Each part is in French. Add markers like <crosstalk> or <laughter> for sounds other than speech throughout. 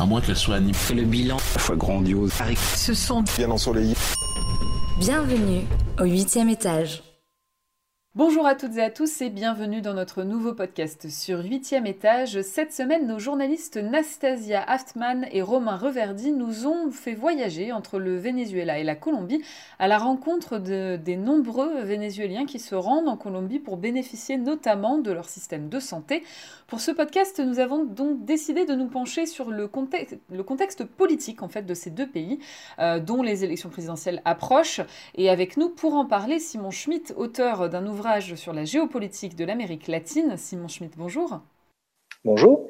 À moins qu'elle soit animée. Le bilan, la fois grandiose. Ce sont bien ensoleillé. Bienvenue au huitième étage. Bonjour à toutes et à tous et bienvenue dans notre nouveau podcast sur 8e étage. Cette semaine, nos journalistes Nastasia Haftman et Romain Reverdy nous ont fait voyager entre le Venezuela et la Colombie à la rencontre de, des nombreux Vénézuéliens qui se rendent en Colombie pour bénéficier notamment de leur système de santé. Pour ce podcast, nous avons donc décidé de nous pencher sur le contexte, le contexte politique en fait de ces deux pays, euh, dont les élections présidentielles approchent. Et avec nous pour en parler, Simon Schmitt, auteur d'un ouvrage sur la géopolitique de l'Amérique latine. Simon Schmitt, bonjour. Bonjour.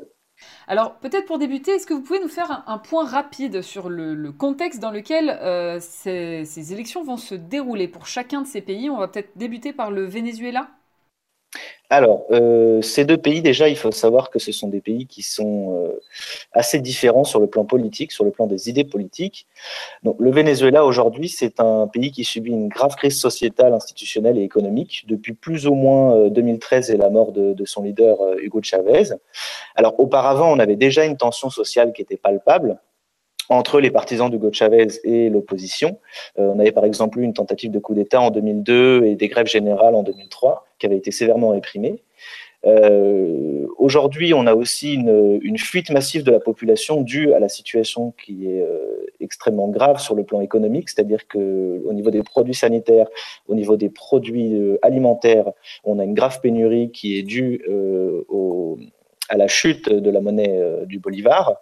Alors peut-être pour débuter, est-ce que vous pouvez nous faire un, point rapide sur le, contexte dans lequel euh, ces, ces élections vont se dérouler? Pour chacun de ces pays On va peut-être débuter par le Venezuela. Alors, euh, ces deux pays, déjà, il faut savoir que ce sont des pays qui sont euh, assez différents sur le plan politique, sur le plan des idées politiques. Donc, le Venezuela, aujourd'hui, c'est un pays qui subit une grave crise sociétale, institutionnelle et économique depuis plus ou moins 2013 euh, et la mort de, de son leader Hugo Chavez. Alors, auparavant, on avait déjà une tension sociale qui était palpable entre les partisans d'Hugo Chavez et l'opposition. Euh, on avait par exemple eu une tentative de coup d'État en 2002 et des grèves générales en 2003 qui avaient été sévèrement réprimées. Euh, Aujourd'hui, on a aussi une, fuite massive de la population due à la situation qui est euh, extrêmement grave sur le plan économique, c'est-à-dire que au niveau des produits sanitaires, au niveau des produits alimentaires, on a une grave pénurie qui est due euh, au, à la chute de la monnaie euh, du bolivar.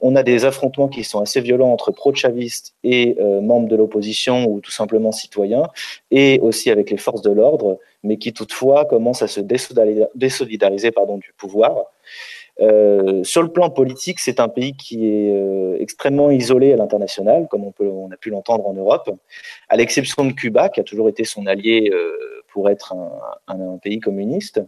On a des affrontements qui sont assez violents entre pro-chavistes et euh, membres de l'opposition ou tout simplement citoyens, et aussi avec les forces de l'ordre, mais qui toutefois commencent à se désolidariser du pouvoir. Euh, sur le plan politique, c'est un pays qui est extrêmement isolé à l'international, comme on, a pu l'entendre en Europe, à l'exception de Cuba, qui a toujours été son allié pour être un, pays communiste.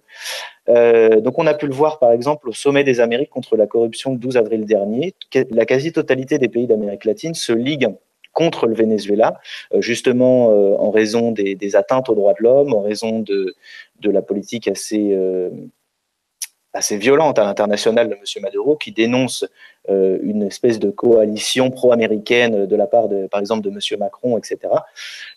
Euh, donc on a pu le voir par exemple au sommet des Amériques contre la corruption le 12 avril dernier. La quasi-totalité des pays d'Amérique latine se liguent contre le Venezuela, euh, justement euh, en raison des, atteintes aux droits de l'homme, en raison de, la politique assez violente à l'international de M. Maduro, qui dénonce une espèce de coalition pro-américaine de la part, de, par exemple, de M. Macron, etc.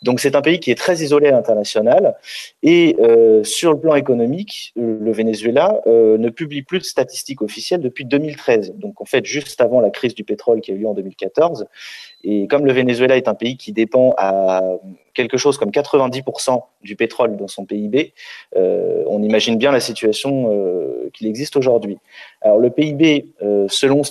Donc c'est un pays qui est très isolé à l'international. Et euh, sur le plan économique, le Venezuela euh, ne publie plus de statistiques officielles depuis 2013. Donc en fait, juste avant la crise du pétrole qui a eu lieu en 2014. Et comme le Venezuela est un pays qui dépend à quelque chose comme 90% du pétrole dans son PIB, euh, on imagine bien la situation euh, qu'il existe aujourd'hui. Alors le PIB, euh, selon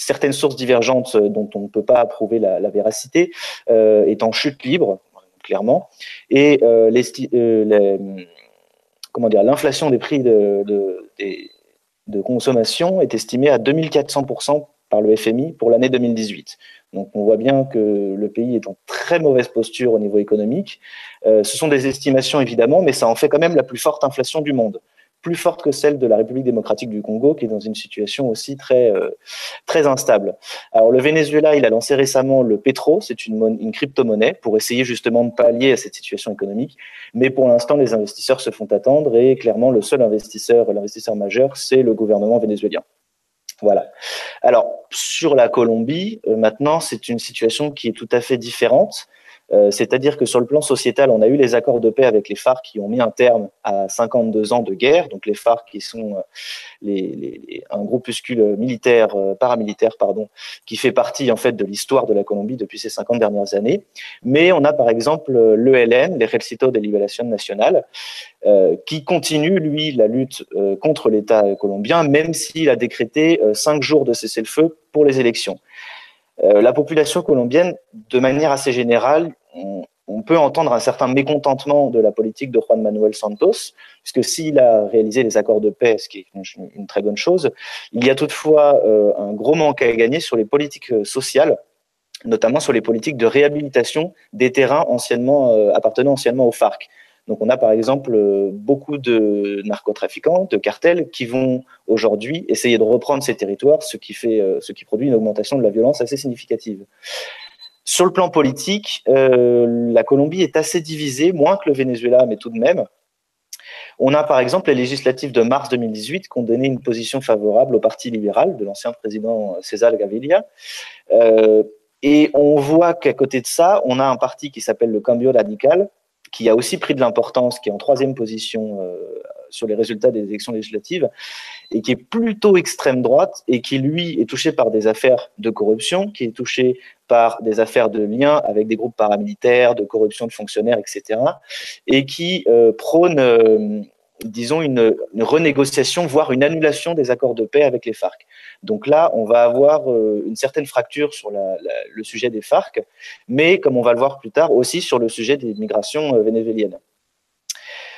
certaines sources divergentes dont on ne peut pas approuver la, véracité, euh, est en chute libre, clairement, et euh, l'inflation des prix de, consommation est estimée à 2400% par le FMI pour l'année 2018. Donc on voit bien que le pays est en très mauvaise posture au niveau économique. Euh, ce sont des estimations évidemment, mais ça en fait quand même la plus forte inflation du monde, plus forte que celle de la République démocratique du Congo, qui est dans une situation aussi très euh, très instable. Alors le Venezuela, il a lancé récemment le Petro, c'est une, une crypto-monnaie pour essayer justement de pallier à cette situation économique. Mais pour l'instant, les investisseurs se font attendre et clairement le seul investisseur, l'investisseur majeur, c'est le gouvernement vénézuélien. Voilà. Alors, sur la Colombie, euh, maintenant, c'est une situation qui est tout à fait différente. Euh, C'est-à-dire que sur le plan sociétal, on a eu les accords de paix avec les FARC qui ont mis un terme à 52 ans de guerre. Donc les FARC qui sont euh, un groupuscule militaire, euh, paramilitaire, pardon, qui fait partie en fait de l'histoire de la Colombie depuis ces 50 dernières années. Mais on a par exemple l'ELN, l'Ejército de Liberación Nacional, euh, qui continue, lui, la lutte contre l'État colombien, même s'il a décrété cinq jours de cessez-le-feu pour les élections. la population colombienne, de manière assez générale, on, peut entendre un certain mécontentement de la politique de Juan Manuel Santos, puisque s'il a réalisé les accords de paix, ce qui est une, très bonne chose, il y a toutefois un gros manque à gagner sur les politiques sociales notamment sur les politiques de réhabilitation des terrains anciennement, euh, appartenant anciennement aux FARC. Donc on a par exemple euh, beaucoup de narcotrafiquants, de cartels qui vont aujourd'hui essayer de reprendre ces territoires, ce qui, fait, euh, ce qui produit une augmentation de la violence assez significative. Sur le plan politique, euh, la Colombie est assez divisée, moins que le Venezuela, mais tout de même. On a par exemple les législatives de mars 2018 qui ont donné une position favorable au Parti libéral de l'ancien président César Gaviria. Euh, et on voit qu'à côté de ça, on a un parti qui s'appelle le Cambio Radical, qui a aussi pris de l'importance, qui est en troisième position euh, sur les résultats des élections législatives, et qui est plutôt extrême droite, et qui, lui, est touché par des affaires de corruption, qui est touché par des affaires de lien avec des groupes paramilitaires, de corruption de fonctionnaires, etc., et qui euh, prône euh, disons, une, renégociation, voire une annulation des accords de paix avec les FARC. Donc là, on va avoir euh, une certaine fracture sur le sujet des FARC, mais comme on va le voir plus tard, aussi sur le sujet des migrations euh, vénézuéliennes.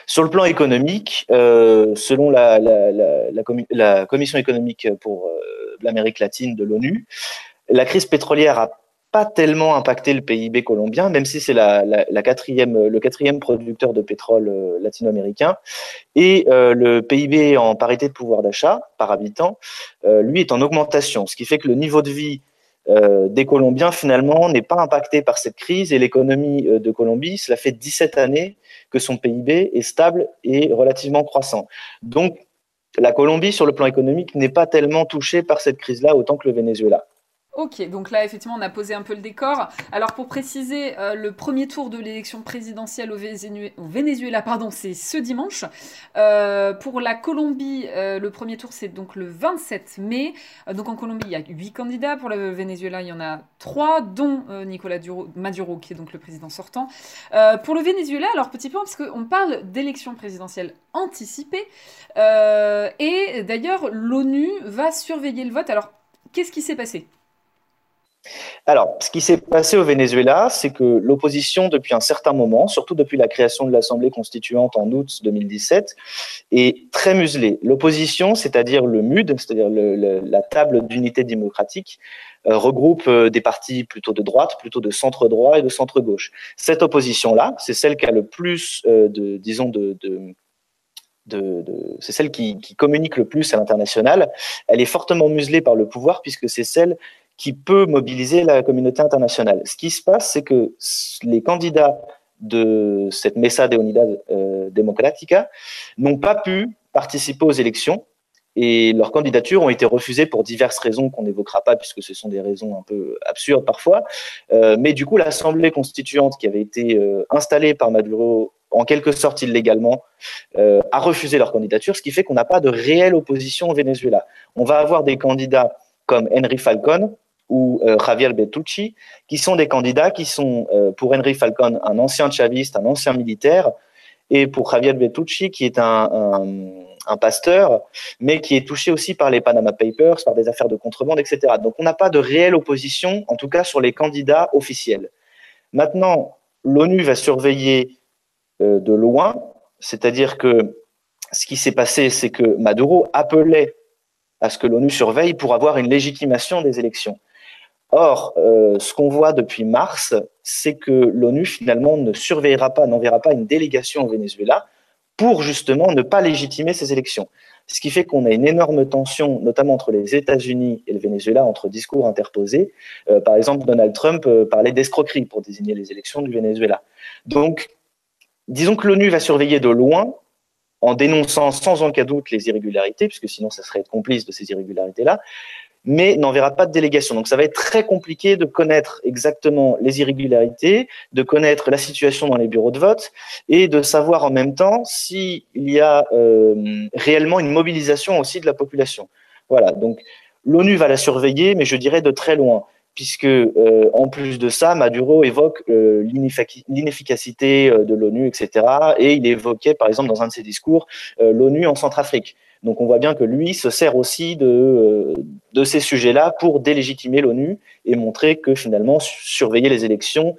Sur le plan économique, euh, selon la, la, Commission économique pour l'Amérique latine de l'ONU, la crise pétrolière a pas tellement impacté le PIB colombien, même si c'est la, la, quatrième, le quatrième producteur de pétrole euh, latino-américain. Et euh, le PIB en parité de pouvoir d'achat par habitant, euh, lui, est en augmentation, ce qui fait que le niveau de vie des Colombiens, finalement, n'est pas impacté par cette crise. Et l'économie de Colombie, cela fait 17 années que son PIB est stable et relativement croissant. Donc, la Colombie, sur le plan économique, n'est pas tellement touchée par cette crise-là autant que le Venezuela. Ok, donc là effectivement on a posé un peu le décor. Alors pour préciser, euh, le premier tour de l'élection présidentielle au, Venezuela, pardon, c'est ce dimanche. Euh, pour la Colombie, euh, le premier tour c'est donc le 27 mai. donc en Colombie il y a huit candidats, pour le Venezuela il y en a trois, dont Nicolas Maduro qui est donc le président sortant. pour le Venezuela, alors petit point parce qu'on parle d'élection présidentielle anticipée et d'ailleurs l'ONU va surveiller le vote. Alors qu'est-ce qui s'est passé? Alors, ce qui s'est passé au Venezuela, c'est que l'opposition, depuis un certain moment, surtout depuis la création de l'Assemblée constituante en août 2017, est très muselée. L'opposition, c'est-à-dire le MUD, c'est-à-dire la table d'unité démocratique, euh, regroupe euh, des partis plutôt de droite, plutôt de centre droit et de centre gauche. Cette opposition-là, c'est celle qui a le plus euh, de, disons, de, c'est celle qui, qui, communique le plus à l'international. Elle est fortement muselée par le pouvoir puisque c'est celle qui peut mobiliser la communauté internationale. Ce qui se passe, c'est que les candidats de cette Mesa de Unidad euh, Democrática n'ont pas pu participer aux élections et leurs candidatures ont été refusées pour diverses raisons qu'on n'évoquera pas puisque ce sont des raisons un peu absurdes parfois. Euh, mais du coup, l'Assemblée constituante qui avait été euh, installée par Maduro en quelque sorte illégalement, a refusé leur candidature, ce qui fait qu'on n'a pas de réelle opposition au Venezuela. On va avoir des candidats comme Henry Falcon, ou euh, Javier Betucci, qui sont des candidats qui sont, euh, pour Henry Falcon, un ancien chaviste, un ancien militaire, et pour Javier Betucci, qui est un, un, pasteur, mais qui est touché aussi par les Panama Papers, par des affaires de contrebande, etc. Donc on n'a pas de réelle opposition, en tout cas sur les candidats officiels. Maintenant, l'ONU va surveiller euh, de loin, c'est-à-dire que ce qui s'est passé, c'est que Maduro appelait à ce que l'ONU surveille pour avoir une légitimation des élections. Or, euh, ce qu'on voit depuis mars, c'est que l'ONU finalement ne surveillera pas, n'enverra pas une délégation au Venezuela pour justement ne pas légitimer ces élections. Ce qui fait qu'on a une énorme tension, notamment entre les États-Unis et le Venezuela, entre discours interposés. Euh, par exemple, Donald Trump euh, parlait d'escroquerie pour désigner les élections du Venezuela. Donc, disons que l'ONU va surveiller de loin en dénonçant sans aucun doute les irrégularités, puisque sinon ça serait être complice de ces irrégularités-là, mais n'enverra pas de délégation. Donc ça va être très compliqué de connaître exactement les irrégularités, de connaître la situation dans les bureaux de vote et de savoir en même temps s'il y a euh, réellement une mobilisation aussi de la population. Voilà, donc l'ONU va la surveiller, mais je dirais de très loin puisque euh, en plus de ça, Maduro évoque euh, l'inefficacité de l'ONU, etc. Et il évoquait, par exemple, dans un de ses discours, l'ONU en Centrafrique. Donc on voit bien que lui se sert aussi de, euh, ces sujets-là pour délégitimer l'ONU et montrer que finalement surveiller les élections,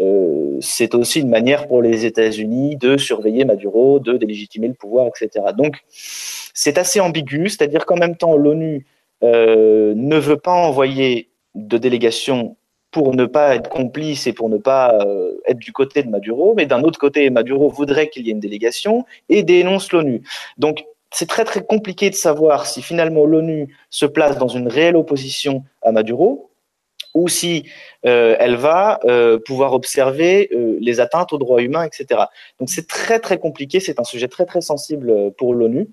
euh, c'est aussi une manière pour les États-Unis de surveiller Maduro, de délégitimer le pouvoir, etc. Donc c'est assez ambigu, c'est-à-dire qu'en même temps l'ONU euh, ne veut pas envoyer de délégation pour ne pas être complice et pour ne pas être du côté de Maduro, mais d'un autre côté, Maduro voudrait qu'il y ait une délégation et dénonce l'ONU. Donc c'est très très compliqué de savoir si finalement l'ONU se place dans une réelle opposition à Maduro ou si euh, elle va euh, pouvoir observer euh, les atteintes aux droits humains, etc. Donc c'est très très compliqué, c'est un sujet très très sensible pour l'ONU.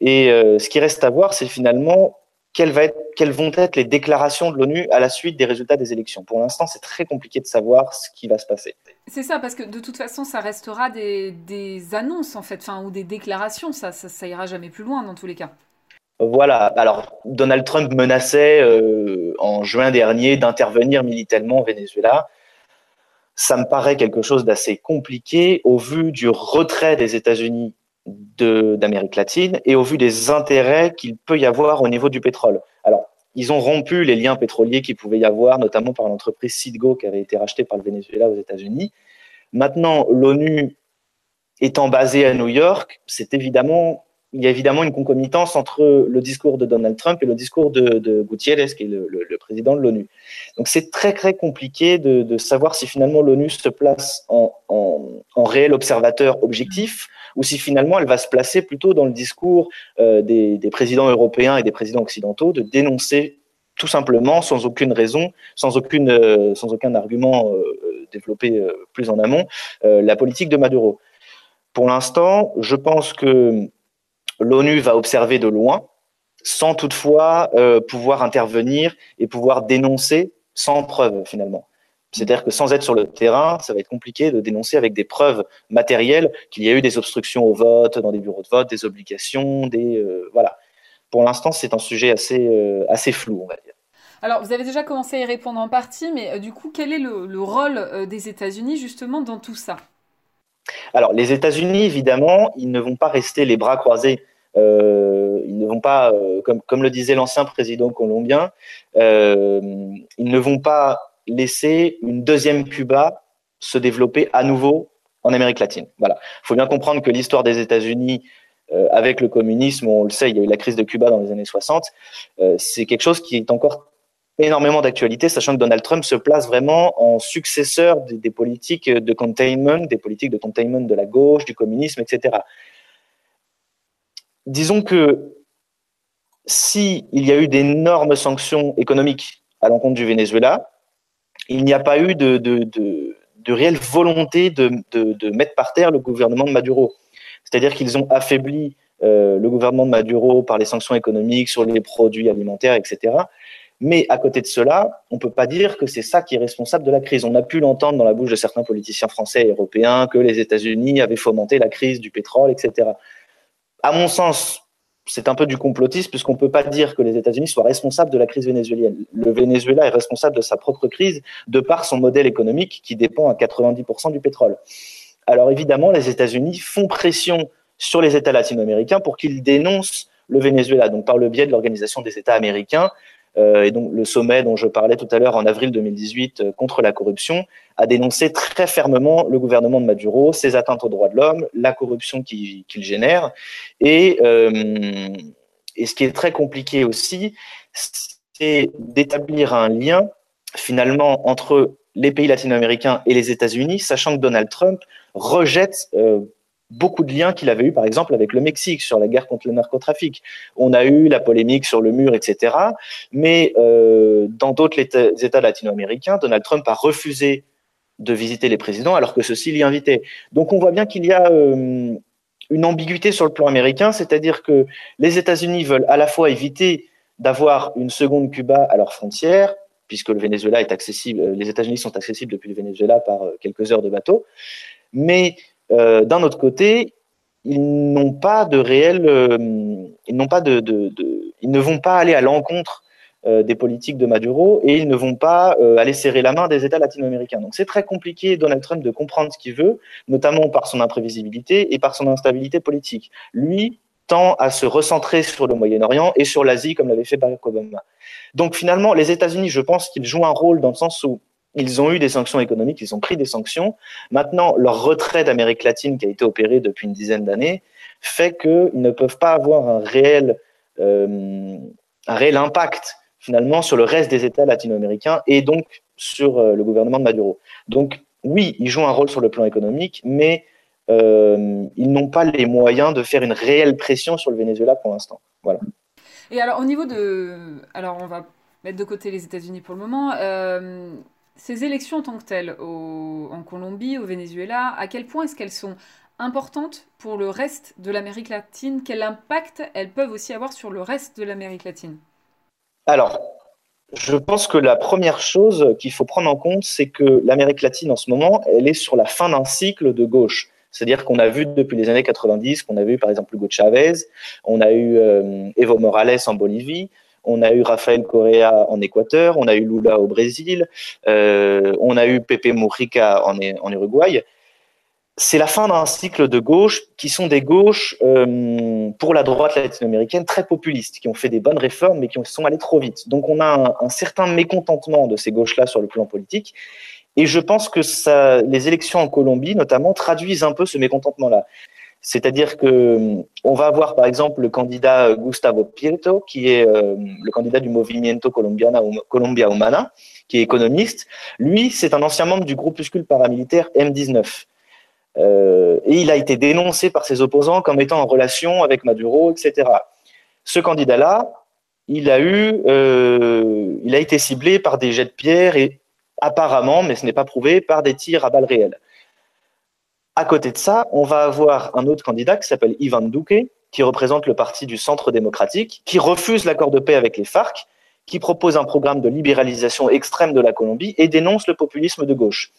Et ce qui reste à voir, c'est finalement quelles, va être, quelles, vont être les déclarations de l'ONU à la suite des résultats des élections. Pour l'instant, c'est très compliqué de savoir ce qui va se passer. C'est ça, parce que de toute façon, ça restera des, des annonces en fait, enfin, ou des déclarations. Ça, ça, ça ira jamais plus loin dans tous les cas. Voilà. Alors, Donald Trump menaçait euh, en juin dernier d'intervenir militairement au Venezuela. Ça me paraît quelque chose d'assez compliqué au vu du retrait des États-Unis d'Amérique latine et au vu des intérêts qu'il peut y avoir au niveau du pétrole. Alors, ils ont rompu les liens pétroliers qu'il pouvait y avoir, notamment par l'entreprise Citgo qui avait été rachetée par le Venezuela aux États-Unis. Maintenant, l'ONU étant basée à New York, c'est évidemment il y a évidemment une concomitance entre le discours de Donald Trump et le discours de, Gutiérrez, qui est le, président de l'ONU. Donc c'est très très compliqué de, savoir si finalement l'ONU se place en, réel observateur objectif ou si finalement elle va se placer plutôt dans le discours euh, des, présidents européens et des présidents occidentaux de dénoncer tout simplement, sans aucune raison, sans, aucune, euh, sans aucun argument euh, développé plus en amont, la politique de Maduro. Pour l'instant, je pense que l'ONU va observer de loin, sans toutefois euh, pouvoir intervenir et pouvoir dénoncer sans preuve finalement. C'est-à-dire que sans être sur le terrain, ça va être compliqué de dénoncer avec des preuves matérielles qu'il y a eu des obstructions au vote dans des bureaux de vote, des obligations, des euh, voilà. Pour l'instant, c'est un sujet assez euh, assez flou, on va dire. Alors, vous avez déjà commencé à y répondre en partie, mais du coup, quel est le rôle des États-Unis justement dans tout ça? Alors, les États-Unis, évidemment, ils ne vont pas rester les bras croisés. Euh, ils ne vont pas, euh, comme, le disait l'ancien président colombien, euh, ils ne vont pas laisser une deuxième Cuba se développer à nouveau en Amérique latine. Voilà. Il faut bien comprendre que l'histoire des États-Unis avec le communisme, on le sait, il y a eu la crise de Cuba dans les années 60, c'est quelque chose qui est encore énormément d'actualité, sachant que Donald Trump se place vraiment en successeur des, politiques de containment, des politiques de containment de la gauche, du communisme, etc. Disons que s'il y a eu d'énormes sanctions économiques à l'encontre du Venezuela, il n'y a pas eu de, de, réelle volonté de, mettre par terre le gouvernement de Maduro. C'est-à-dire qu'ils ont affaibli euh, le gouvernement de Maduro par les sanctions économiques sur les produits alimentaires, etc. Mais à côté de cela, on ne peut pas dire que c'est ça qui est responsable de la crise. On a pu l'entendre dans la bouche de certains politiciens français et européens que les États-Unis avaient fomenté la crise du pétrole, etc. À mon sens, c'est un peu du complotisme puisqu'on ne peut pas dire que les États-Unis soient responsables de la crise vénézuélienne. Le Venezuela est responsable de sa propre crise de par son modèle économique qui dépend à 90% du pétrole. Alors évidemment, les États-Unis font pression sur les États latino-américains pour qu'ils dénoncent le Venezuela, donc par le biais de l'Organisation des États américains, et donc le sommet dont je parlais tout à l'heure en avril 2018 euh, contre la corruption a dénoncé très fermement le gouvernement de Maduro, ses atteintes aux droits de l'homme, la corruption qu'il génère. Et, euh, et ce qui est très compliqué aussi, c'est d'établir un lien finalement entre les pays latino-américains et les États-Unis, sachant que Donald Trump rejette euh, beaucoup de liens qu'il avait eu, par exemple, avec le Mexique sur la guerre contre le narcotrafic. On a eu la polémique sur le mur, etc. Mais euh, dans d'autres États latino-américains, Donald Trump a refusé de visiter les présidents alors que ceux-ci l'y invitaient. Donc on voit bien qu'il y a euh, une ambiguïté sur le plan américain, c'est-à-dire que les États-Unis veulent à la fois éviter d'avoir une seconde Cuba à leurs frontières, puisque le Venezuela est accessible, les États-Unis sont accessibles depuis le Venezuela par euh, quelques heures de bateau, mais euh, d'un autre côté, ils n'ont pas de réel, euh, ils pas de, ils ne vont pas aller à l'encontre euh, des politiques de Maduro et ils ne vont pas aller serrer la main des États latino-américains. Donc c'est très compliqué, Donald Trump, de comprendre ce qu'il veut, notamment par son imprévisibilité et par son instabilité politique. Lui tend à se recentrer sur le Moyen-Orient et sur l'Asie, comme l'avait fait Barack Obama. Donc finalement, les États-Unis, je pense qu'ils jouent un rôle dans le sens où ils ont eu des sanctions économiques, ils ont pris des sanctions. Maintenant, leur retrait d'Amérique latine qui a été opéré depuis une dizaine d'années fait qu'ils ne peuvent pas avoir un réel, euh, impact finalement sur le reste des États latino-américains et donc sur euh, le gouvernement de Maduro. Donc oui, ils jouent un rôle sur le plan économique, mais euh, ils n'ont pas les moyens de faire une réelle pression sur le Venezuela pour l'instant. Voilà. Et alors au niveau de, alors on va mettre de côté les États-Unis pour le moment, ces élections en tant que telles en Colombie, au Venezuela, à quel point est-ce qu'elles sont importantes pour le reste de l'Amérique latine? Quel impact elles peuvent aussi avoir sur le reste de l'Amérique latine? Alors, je pense que la première chose qu'il faut prendre en compte, c'est que l'Amérique latine en ce moment, elle est sur la fin d'un cycle de gauche. C'est-à-dire qu'on a vu depuis les années 90, qu'on a vu par exemple Hugo Chavez, on a eu euh, Evo Morales en Bolivie, on a eu Rafael Correa en Équateur, on a eu Lula au Brésil, euh, on a eu Pepe Mujica en, Uruguay c'est la fin d'un cycle de gauche qui sont des gauches euh, pour la droite latino-américaine très populistes, qui ont fait des bonnes réformes mais qui sont allées trop vite. Donc on a un, certain mécontentement de ces gauches-là sur le plan politique. Et je pense que les élections en Colombie, notamment, traduisent un peu ce mécontentement-là. C'est-à-dire que on va avoir par exemple le candidat Gustavo Prieto, qui est euh, le candidat du Movimiento Colombiana, Colombia Humana, qui est économiste. Lui, c'est un ancien membre du groupuscule paramilitaire M19. Euh, et il a été dénoncé par ses opposants comme étant en relation avec Maduro, etc. Ce candidat-là, il a eu, euh, il a été ciblé par des jets de pierre et apparemment, mais ce n'est pas prouvé, par des tirs à balles réelles. À côté de ça, on va avoir un autre candidat qui s'appelle Ivan Duque, qui représente le parti du Centre démocratique, qui refuse l'accord de paix avec les FARC, qui propose un programme de libéralisation extrême de la Colombie et dénonce le populisme de gauche.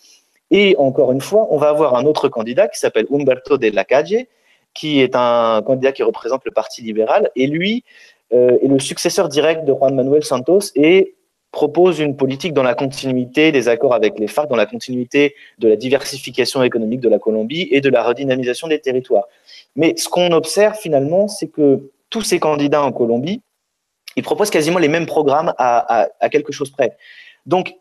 Et encore une fois, on va avoir un autre candidat qui s'appelle Humberto de la Calle, qui est un candidat qui représente le Parti libéral, et lui euh, est le successeur direct de Juan Manuel Santos et propose une politique dans la continuité des accords avec les FARC, dans la continuité de la diversification économique de la Colombie et de la redynamisation des territoires. Mais ce qu'on observe finalement, c'est que tous ces candidats en Colombie, ils proposent quasiment les mêmes programmes à, quelque chose près. Donc,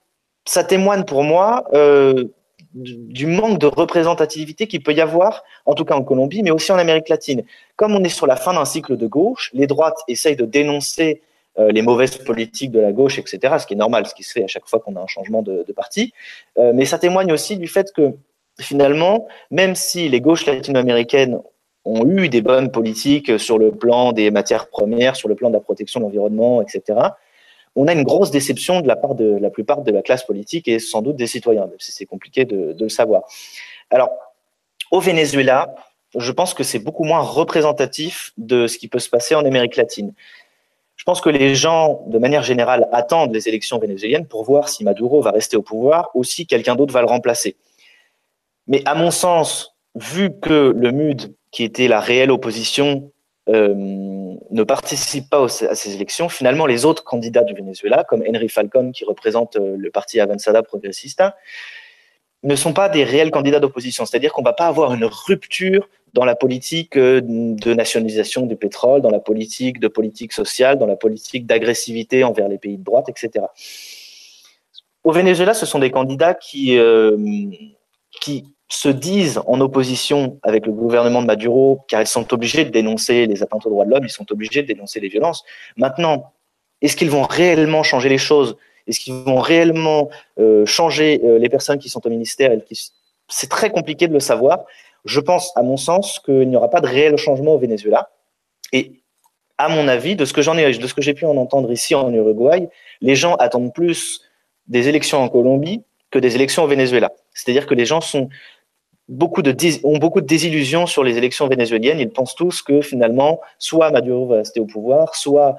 ça témoigne pour moi euh, du manque de représentativité qu'il peut y avoir, en tout cas en Colombie, mais aussi en Amérique latine. Comme on est sur la fin d'un cycle de gauche, les droites essayent de dénoncer euh, les mauvaises politiques de la gauche, etc., ce qui est normal, ce qui se fait à chaque fois qu'on a un changement de, parti. Euh, mais ça témoigne aussi du fait que finalement, même si les gauches latino-américaines ont eu des bonnes politiques sur le plan des matières premières, sur le plan de la protection de l'environnement, etc., on a une grosse déception de la part de la plupart de la classe politique et sans doute des citoyens, même si c'est compliqué de, le savoir. Alors, au Venezuela, je pense que c'est beaucoup moins représentatif de ce qui peut se passer en Amérique latine. Je pense que les gens, de manière générale, attendent les élections vénézuéliennes pour voir si Maduro va rester au pouvoir ou si quelqu'un d'autre va le remplacer. Mais à mon sens, vu que le MUD, qui était la réelle opposition, euh, ne participent pas à ces élections, finalement, les autres candidats du Venezuela, comme Henry Falcon, qui représente euh, le parti Avanzada Progressista, ne sont pas des réels candidats d'opposition. C'est-à-dire qu'on ne va pas avoir une rupture dans la politique euh, de nationalisation du pétrole, dans la politique de politique sociale, dans la politique d'agressivité envers les pays de droite, etc. Au Venezuela, ce sont des candidats qui, euh, qui se disent en opposition avec le gouvernement de Maduro, car ils sont obligés de dénoncer les atteintes aux droits de l'homme, ils sont obligés de dénoncer les violences. Maintenant, est-ce qu'ils vont réellement changer les choses? Est-ce qu'ils vont réellement euh, changer les personnes qui sont au ministère C'est très compliqué de le savoir. Je pense, à mon sens, qu'il n'y aura pas de réel changement au Venezuela. Et à mon avis, de ce que j'en ai, de ce que j'ai pu en entendre ici en Uruguay, les gens attendent plus des élections en Colombie que des élections au Venezuela. C'est-à-dire que les gens ont beaucoup de désillusions sur les élections vénézuéliennes. Ils pensent tous que finalement, soit Maduro va rester au pouvoir, soit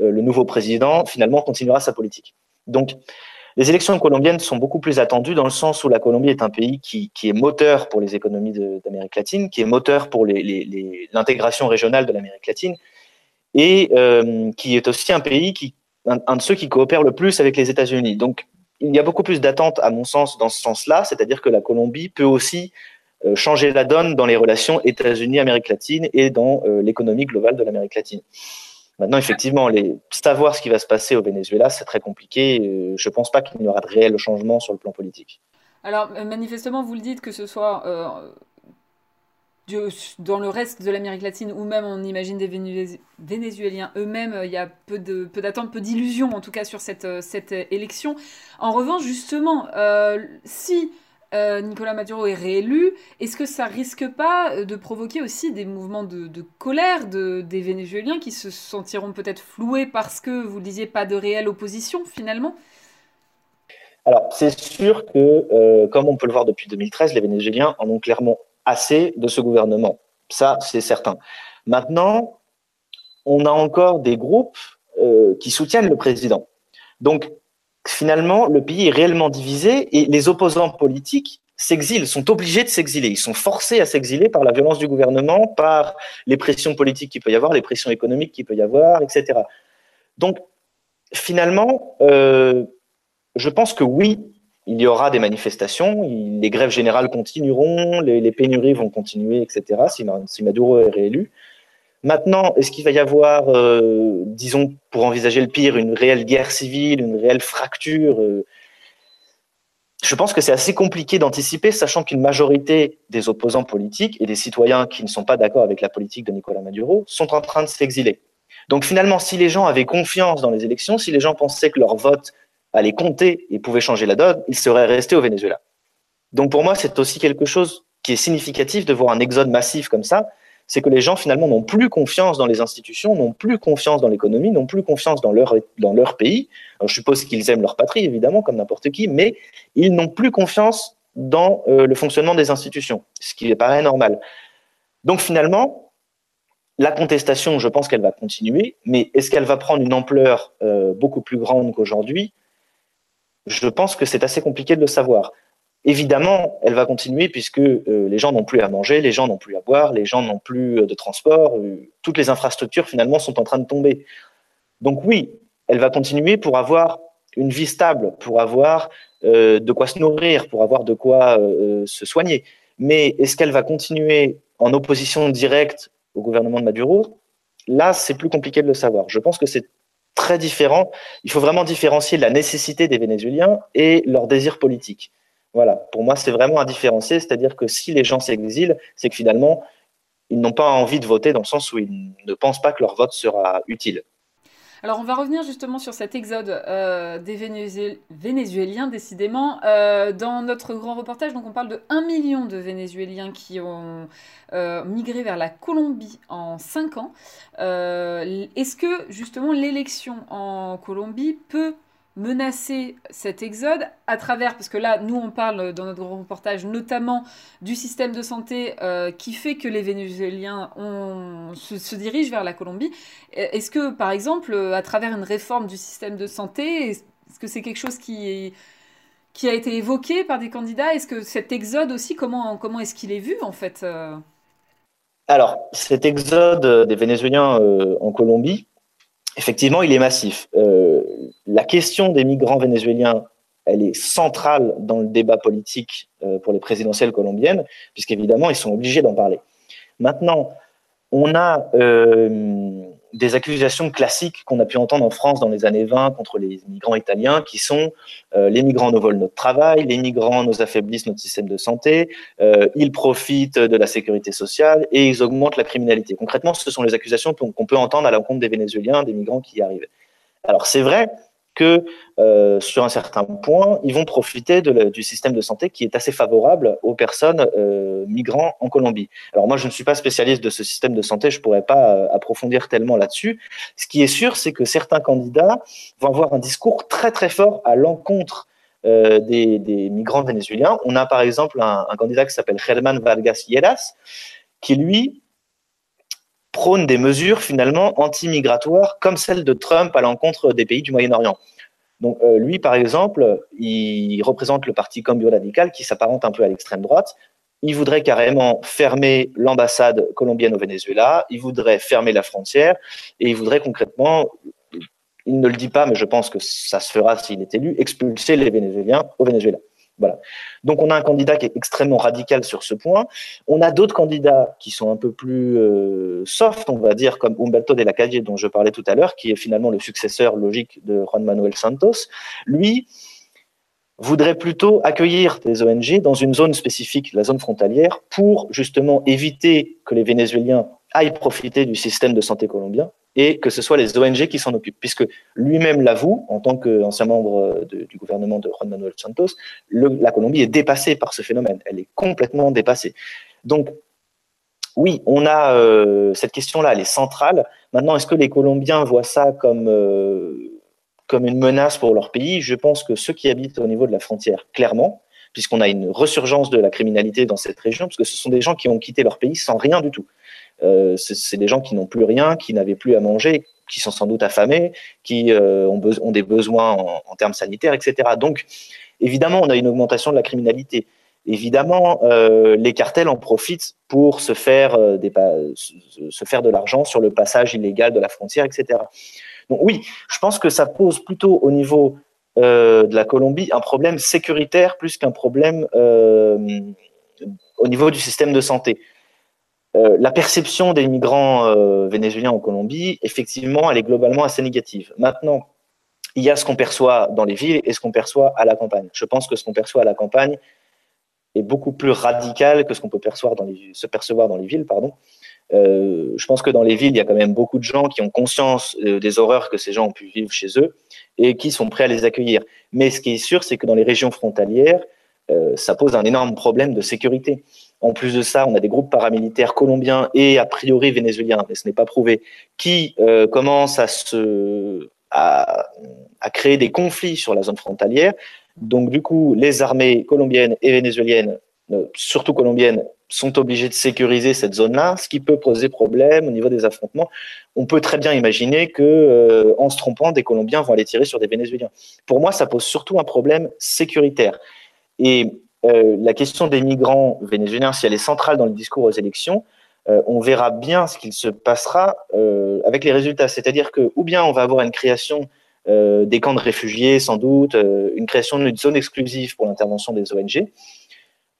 euh, le nouveau président finalement continuera sa politique. Donc, les élections colombiennes sont beaucoup plus attendues dans le sens où la Colombie est un pays qui, est moteur pour les économies d'Amérique latine, qui est moteur pour l'intégration régionale de l'Amérique latine, et euh, qui est aussi un pays qui, de ceux qui coopèrent le plus avec les États-Unis. Donc, il y a beaucoup plus d'attentes, à mon sens, dans ce sens-là, c'est-à-dire que la Colombie peut aussi euh, changer la donne dans les relations États-Unis-Amérique latine et dans euh, l'économie globale de l'Amérique latine. Maintenant, effectivement, savoir ce qui va se passer au Venezuela, c'est très compliqué. Euh, je ne pense pas qu'il y aura de réel changement sur le plan politique. Alors, manifestement, vous le dites que ce soit dans le reste de l'Amérique latine, ou même on imagine des Vénézuéliens eux-mêmes, il y a peu d'attentes, peu d'illusions en tout cas sur cette, cette élection. En revanche, justement, euh, si euh, Nicolas Maduro est réélu, est-ce que ça risque pas euh, de provoquer aussi des mouvements de, colère des Vénézuéliens qui se sentiront peut-être floués parce que, vous disiez, pas de réelle opposition finalement? Alors, c'est sûr que, euh, comme on peut le voir depuis 2013, les Vénézuéliens en ont clairement assez de ce gouvernement. Ça, c'est certain. Maintenant, on a encore des groupes qui soutiennent le président. Donc, finalement, le pays est réellement divisé et les opposants politiques s'exilent, sont obligés de s'exiler. Ils sont forcés à s'exiler par la violence du gouvernement, par les pressions politiques qu'il peut y avoir, les pressions économiques qu'il peut y avoir, etc. Donc, finalement, euh, je pense que oui, il y aura des manifestations, les grèves générales continueront, les, pénuries vont continuer, etc., si Maduro est réélu. Maintenant, est-ce qu'il va y avoir, euh, disons, pour envisager le pire, une réelle guerre civile, une réelle fracture euh, Je pense que c'est assez compliqué d'anticiper, sachant qu'une majorité des opposants politiques et des citoyens qui ne sont pas d'accord avec la politique de Nicolas Maduro sont en train de s'exiler. Donc finalement, si les gens avaient confiance dans les élections, si les gens pensaient que leur vote allait compter et pouvait changer la donne, ils seraient restés au Venezuela. Donc pour moi, c'est aussi quelque chose qui est significatif de voir un exode massif comme ça, c'est que les gens finalement n'ont plus confiance dans les institutions, n'ont plus confiance dans l'économie, n'ont plus confiance dans leur, pays. je suppose qu'ils aiment leur patrie, évidemment, comme n'importe qui, mais ils n'ont plus confiance dans euh, le fonctionnement des institutions, ce qui paraît normal. Donc finalement, la contestation, je pense qu'elle va continuer, mais est-ce qu'elle va prendre une ampleur euh, beaucoup plus grande qu'aujourd'hui? Je pense que c'est assez compliqué de le savoir. Évidemment, elle va continuer puisque euh, les gens n'ont plus à manger, les gens n'ont plus à boire, les gens n'ont plus euh, de transport, euh, toutes les infrastructures finalement sont en train de tomber. Donc oui, elle va continuer pour avoir une vie stable, pour avoir de quoi se nourrir, pour avoir de quoi se soigner. Mais est-ce qu'elle va continuer en opposition directe au gouvernement de Maduro? Là, c'est plus compliqué de le savoir. Je pense que c'est très différent. Il faut vraiment différencier la nécessité des Vénézuéliens et leur désir politique. Voilà, pour moi, c'est vraiment un différencier, c'est-à-dire que si les gens s'exilent, c'est que finalement, ils n'ont pas envie de voter dans le sens où ils ne pensent pas que leur vote sera utile. Alors on va revenir justement sur cet exode euh, des Vénézuéliens, décidément. Euh, dans notre grand reportage, donc on parle de 1 million de Vénézuéliens qui ont euh, migré vers la Colombie en 5 ans. Est-ce que justement l'élection en Colombie peut menacer cet exode à travers, parce que là, nous, on parle dans notre reportage notamment du système de santé euh, qui fait que les Vénézuéliens se, dirigent vers la Colombie. Est-ce que, par exemple, à travers une réforme du système de santé, est-ce que c'est quelque chose qui, a été évoqué par des candidats? Est-ce que cet exode aussi, comment, comment est-ce qu'il est vu, en fait euh? Alors, cet exode des Vénézuéliens euh, en Colombie, effectivement, il est massif. Euh, la question des migrants vénézuéliens, elle est centrale dans le débat politique euh, pour les présidentielles colombiennes, puisqu'évidemment, ils sont obligés d'en parler. Maintenant, on a euh, des accusations classiques qu'on a pu entendre en France dans les années 20 contre les migrants italiens, qui sont euh, les migrants nous volent notre travail, les migrants nous affaiblissent notre système de santé, euh, ils profitent de la sécurité sociale et ils augmentent la criminalité. Concrètement, ce sont les accusations qu'on peut entendre à l'encontre des Vénézuéliens, des migrants qui y arrivent. Alors c'est vrai, que euh, sur un certain point, ils vont profiter du système de santé qui est assez favorable aux personnes euh, migrants en Colombie. Alors moi, je ne suis pas spécialiste de ce système de santé, je ne pourrais pas euh, approfondir tellement là-dessus. Ce qui est sûr, c'est que certains candidats vont avoir un discours très très fort à l'encontre des, migrants vénézuéliens. On a par exemple un, un candidat qui s'appelle Germán Vargas Lleras, qui lui prône des mesures finalement anti-migratoires comme celle de Trump à l'encontre des pays du Moyen-Orient. Donc euh, lui, par exemple, il représente le parti Cambio Radical qui s'apparente un peu à l'extrême droite. Il voudrait carrément fermer l'ambassade colombienne au Venezuela, il voudrait fermer la frontière et il voudrait concrètement, il ne le dit pas, mais je pense que ça se fera s'il est élu, expulser les Vénézuéliens au Venezuela. Donc on a un candidat qui est extrêmement radical sur ce point. On a d'autres candidats qui sont un peu plus euh, soft, on va dire, comme Humberto de la Calle, dont je parlais tout à l'heure, qui est finalement le successeur logique de Juan Manuel Santos. Lui voudrait plutôt accueillir des ONG dans une zone spécifique, la zone frontalière, pour justement éviter que les Vénézuéliens aille profiter du système de santé colombien et que ce soit les ONG qui s'en occupent, puisque lui-même l'avoue, en tant qu'ancien membre du gouvernement de Juan Manuel Santos, la Colombie est dépassée par ce phénomène, elle est complètement dépassée. Donc, oui, on a euh, cette question-là, elle est centrale. Maintenant, est-ce que les Colombiens voient ça comme, euh, comme une menace pour leur pays? Je pense que ceux qui habitent au niveau de la frontière, clairement, puisqu'on a une resurgence de la criminalité dans cette région, parce que ce sont des gens qui ont quitté leur pays sans rien du tout. Euh, c'est des gens qui n'ont plus rien, qui n'avaient plus à manger, qui sont sans doute affamés, qui ont, ont, des besoins en, termes sanitaires, etc. Donc, évidemment, on a une augmentation de la criminalité. Évidemment, euh, les cartels en profitent pour se faire, euh, de l'argent sur le passage illégal de la frontière, etc. Donc oui, je pense que ça pose plutôt au niveau euh, de la Colombie un problème sécuritaire plus qu'un problème au niveau du système de santé. La perception des migrants vénézuéliens en Colombie, effectivement, elle est globalement assez négative. Maintenant, il y a ce qu'on perçoit dans les villes et ce qu'on perçoit à la campagne. Je pense que ce qu'on perçoit à la campagne, est beaucoup plus radical que ce qu'on peut percevoir dans les, se percevoir dans les villes. Pardon. Euh, je pense que dans les villes, il y a quand même beaucoup de gens qui ont conscience euh, des horreurs que ces gens ont pu vivre chez eux et qui sont prêts à les accueillir. Mais ce qui est sûr, c'est que dans les régions frontalières, euh, ça pose un énorme problème de sécurité. En plus de ça, on a des groupes paramilitaires colombiens et a priori vénézuéliens, mais ce n'est pas prouvé, qui euh, commencent à, se, créer des conflits sur la zone frontalière donc, du coup, les armées colombiennes et vénézuéliennes, euh, surtout colombiennes, sont obligées de sécuriser cette zone-là, ce qui peut poser problème au niveau des affrontements. On peut très bien imaginer que, euh, en se trompant, des Colombiens vont aller tirer sur des Vénézuéliens. Pour moi, ça pose surtout un problème sécuritaire. Et euh, la question des migrants vénézuéliens, si elle est centrale dans le discours aux élections, on verra bien ce qu'il se passera avec les résultats. C'est-à-dire que, ou bien on va avoir une création euh, des camps de réfugiés sans doute, euh, une création d'une zone exclusive pour l'intervention des ONG,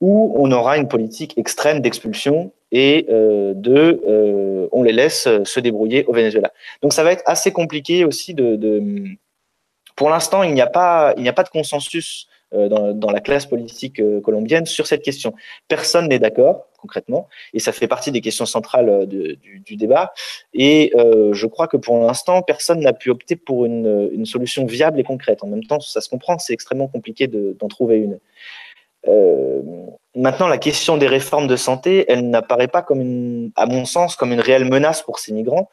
où on aura une politique extrême d'expulsion et euh, de on les laisse se débrouiller au Venezuela. Donc ça va être assez compliqué aussi de, de pour l'instant il n'y a pas il n'y a pas de consensus euh, dans, la classe politique euh, colombienne sur cette question. Personne n'est d'accord concrètement, et ça fait partie des questions centrales euh, du, débat. Et je crois que pour l'instant, personne n'a pu opter pour une, solution viable et concrète. En même temps, ça se comprend, c'est extrêmement compliqué d'en trouver une. maintenant, la question des réformes de santé, elle n'apparaît pas comme une, à mon sens, comme une réelle menace pour ces migrants,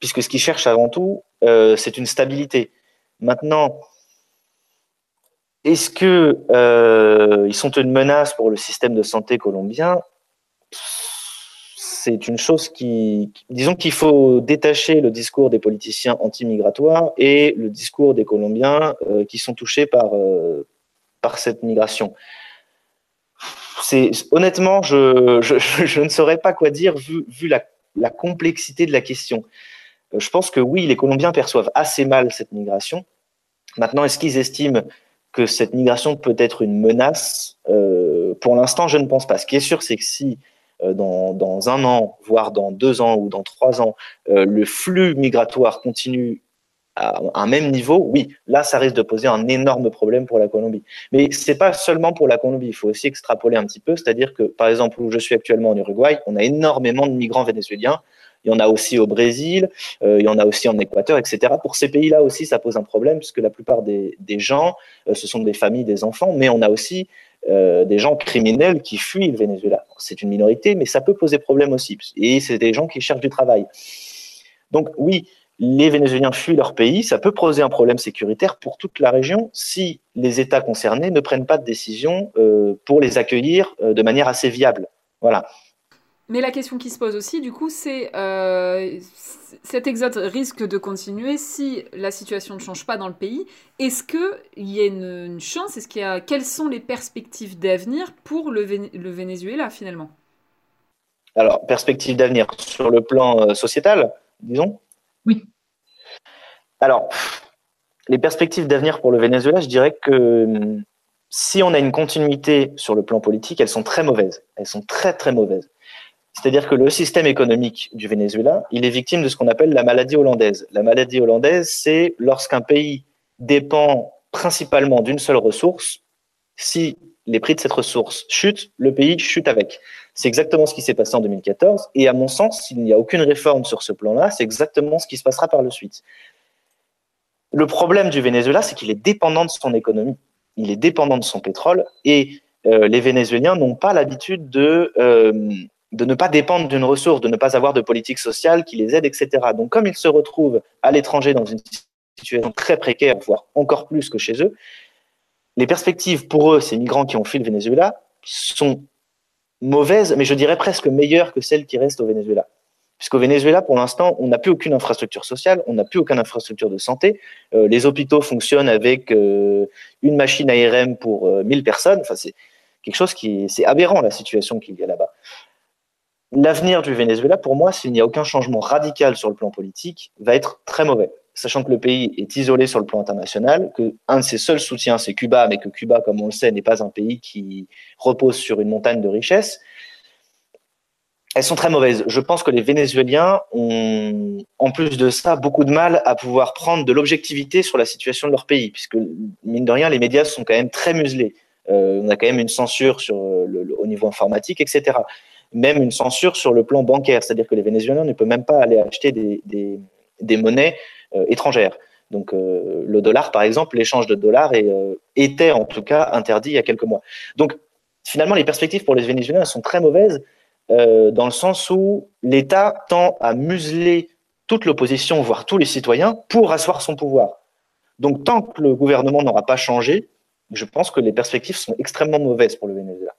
puisque ce qu'ils cherchent avant tout, c'est une stabilité. Maintenant, est-ce que euh, ils sont une menace pour le système de santé colombien? C'est une chose qui, disons qu'il faut détacher le discours des politiciens anti-migratoires et le discours des Colombiens euh, qui sont touchés par euh, par cette migration. C'est honnêtement, je, je, <laughs> ne saurais pas quoi dire vu, vu la, la complexité de la question. Je pense que oui, les Colombiens perçoivent assez mal cette migration. Maintenant, est-ce qu'ils estiment que cette migration peut être une menace. Euh, pour l'instant, je ne pense pas. Ce qui est sûr, c'est que si euh, dans, un an, voire dans deux ans ou dans trois ans, euh, le flux migratoire continue à un même niveau, oui, là, ça risque de poser un énorme problème pour la Colombie. Mais c'est pas seulement pour la Colombie, il faut aussi extrapoler un petit peu, c'est-à-dire que, par exemple, où je suis actuellement en Uruguay, on a énormément de migrants vénézuéliens il y en a aussi au Brésil, euh, il y en a aussi en Équateur, etc. Pour ces pays-là aussi, ça pose un problème, puisque la plupart des, gens, euh, ce sont des familles, des enfants, mais on a aussi euh, des gens criminels qui fuient le Venezuela. C'est une minorité, mais ça peut poser problème aussi. Et c'est des gens qui cherchent du travail. Donc oui, les Vénézuéliens fuient leur pays, ça peut poser un problème sécuritaire pour toute la région si les États concernés ne prennent pas de décision pour les accueillir de manière assez viable. Voilà. Mais la question qui se pose aussi, du coup, c'est euh, cet exode risque de continuer si la situation ne change pas dans le pays. Est-ce qu'il y a une, chance Est-ce qu'il y a quelles sont les perspectives d'avenir pour le, le, Venezuela finalement? Alors, perspectives d'avenir sur le plan euh, sociétal, disons? Oui. Alors, les perspectives d'avenir pour le Venezuela, je dirais que hum, si on a une continuité sur le plan politique, elles sont très mauvaises. Elles sont très très mauvaises. C'est-à-dire que le système économique du Venezuela, il est victime de ce qu'on appelle la maladie hollandaise. La maladie hollandaise, c'est lorsqu'un pays dépend principalement d'une seule ressource. Si les prix de cette ressource chutent, le pays chute avec. C'est exactement ce qui s'est passé en 2014. Et à mon sens, s'il n'y a aucune réforme sur ce plan-là, c'est exactement ce qui se passera par la suite. Le problème du Venezuela, c'est qu'il est dépendant de son économie. Il est dépendant de son pétrole. Et euh, les Vénézuéliens n'ont pas l'habitude de, euh, de ne pas dépendre d'une ressource, de ne pas avoir de politique sociale qui les aide, etc. Donc, comme ils se retrouvent à l'étranger dans une situation très précaire, voire encore plus que chez eux, les perspectives pour eux, ces migrants qui ont fui le Venezuela, sont mauvaises, mais je dirais presque meilleures que celles qui restent au Venezuela. Puisqu'au Venezuela, pour l'instant, on n'a plus aucune infrastructure sociale, on n'a plus aucune infrastructure de santé. Euh, les hôpitaux fonctionnent avec euh, une machine ARM pour 1000 euh, personnes. Enfin, c'est quelque chose qui c'est aberrant la situation qu'il y a là-bas. L'avenir du Venezuela, pour moi, s'il n'y a aucun changement radical sur le plan politique, va être très mauvais sachant que le pays est isolé sur le plan international, que un de ses seuls soutiens, c'est Cuba, mais que Cuba, comme on le sait, n'est pas un pays qui repose sur une montagne de richesses, elles sont très mauvaises. Je pense que les Vénézuéliens ont, en plus de ça, beaucoup de mal à pouvoir prendre de l'objectivité sur la situation de leur pays, puisque, mine de rien, les médias sont quand même très muselés. Euh, on a quand même une censure sur le, au niveau informatique, etc. Même une censure sur le plan bancaire, c'est-à-dire que les Vénézuéliens ne peuvent même pas aller acheter des, monnaies euh, étrangères. Donc euh, le dollar, par exemple, l'échange de dollars euh, était en tout cas interdit il y a quelques mois. Donc finalement, les perspectives pour les Vénézuéliens sont très mauvaises dans le sens où l'État tend à museler toute l'opposition, voire tous les citoyens, pour asseoir son pouvoir. Donc tant que le gouvernement n'aura pas changé, je pense que les perspectives sont extrêmement mauvaises pour le Venezuela.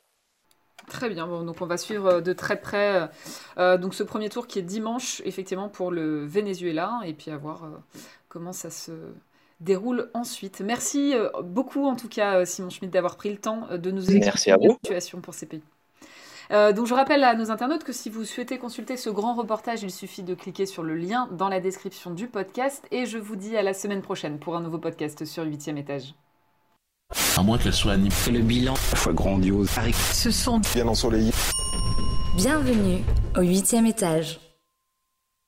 Très bien, donc on va suivre de très près euh, euh, donc ce premier tour qui est dimanche, effectivement, pour le Venezuela, et puis à voir euh, comment ça se déroule ensuite. Merci beaucoup, en tout cas, Simon Schmidt, d'avoir pris le temps de nous expliquer la situation pour ces pays. donc je rappelle à nos internautes que si vous souhaitez consulter ce grand reportage, il suffit de cliquer sur le lien dans la description du podcast, et je vous dis à la semaine prochaine pour un nouveau podcast sur 8 étage. À moins qu'elle soit animée. Le bilan, fois grandiose. Ce sont bien ensoleillés. Bienvenue au huitième étage.